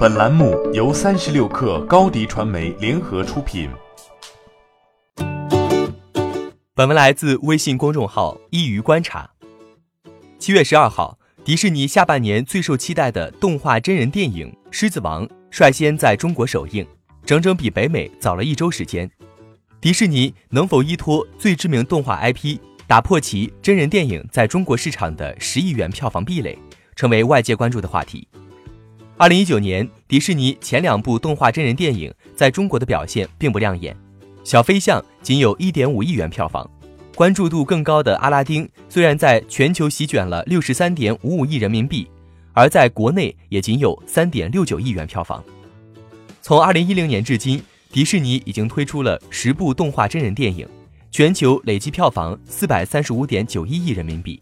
本栏目由三十六氪高低传媒联合出品。本文来自微信公众号“一鱼观察”。七月十二号，迪士尼下半年最受期待的动画真人电影《狮子王》率先在中国首映，整整比北美早了一周时间。迪士尼能否依托最知名动画 IP 打破其真人电影在中国市场的十亿元票房壁垒，成为外界关注的话题。二零一九年，迪士尼前两部动画真人电影在中国的表现并不亮眼，《小飞象》仅有一点五亿元票房，关注度更高的《阿拉丁》虽然在全球席卷了六十三点五五亿人民币，而在国内也仅有三点六九亿元票房。从二零一零年至今，迪士尼已经推出了十部动画真人电影，全球累计票房四百三十五点九一亿人民币，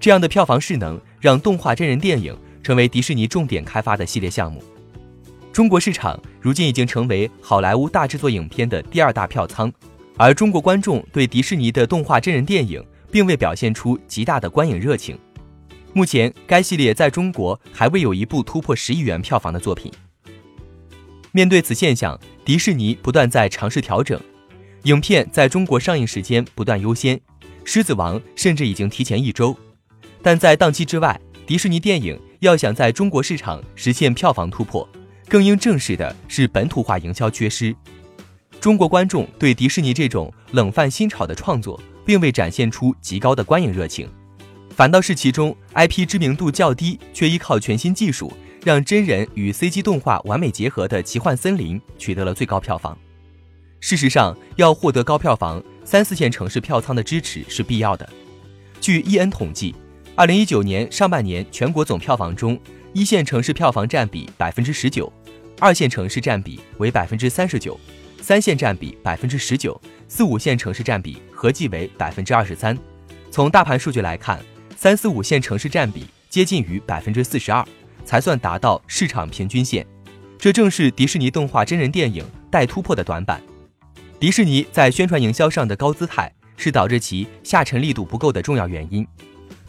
这样的票房势能让动画真人电影。成为迪士尼重点开发的系列项目。中国市场如今已经成为好莱坞大制作影片的第二大票仓，而中国观众对迪士尼的动画真人电影并未表现出极大的观影热情。目前，该系列在中国还未有一部突破十亿元票房的作品。面对此现象，迪士尼不断在尝试调整，影片在中国上映时间不断优先，《狮子王》甚至已经提前一周，但在档期之外，迪士尼电影。要想在中国市场实现票房突破，更应正视的是本土化营销缺失。中国观众对迪士尼这种冷饭新炒的创作，并未展现出极高的观影热情，反倒是其中 IP 知名度较低，却依靠全新技术让真人与 CG 动画完美结合的《奇幻森林》取得了最高票房。事实上，要获得高票房，三四线城市票仓的支持是必要的。据 EN 统计。二零一九年上半年，全国总票房中，一线城市票房占比百分之十九，二线城市占比为百分之三十九，三线占比百分之十九，四五线城市占比合计为百分之二十三。从大盘数据来看，三四五线城市占比接近于百分之四十二，才算达到市场平均线。这正是迪士尼动画真人电影待突破的短板。迪士尼在宣传营销上的高姿态，是导致其下沉力度不够的重要原因。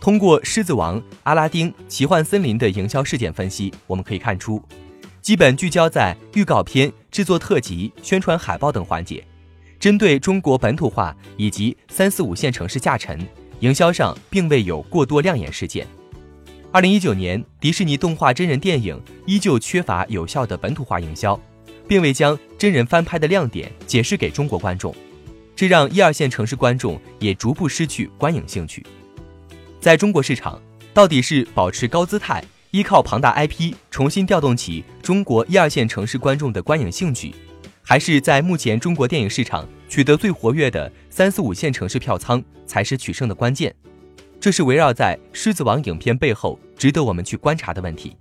通过《狮子王》《阿拉丁》《奇幻森林》的营销事件分析，我们可以看出，基本聚焦在预告片制作、特辑、宣传海报等环节，针对中国本土化以及三四五线城市下沉，营销上并未有过多亮眼事件。二零一九年，迪士尼动画真人电影依旧缺乏有效的本土化营销，并未将真人翻拍的亮点解释给中国观众，这让一二线城市观众也逐步失去观影兴趣。在中国市场，到底是保持高姿态，依靠庞大 IP 重新调动起中国一二线城市观众的观影兴趣，还是在目前中国电影市场取得最活跃的三四五线城市票仓才是取胜的关键？这是围绕在《狮子王》影片背后值得我们去观察的问题。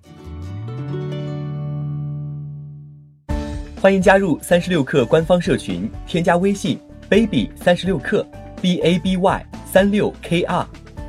欢迎加入三十六氪官方社群，添加微信 baby 三十六氪 b a b y 三六 k r。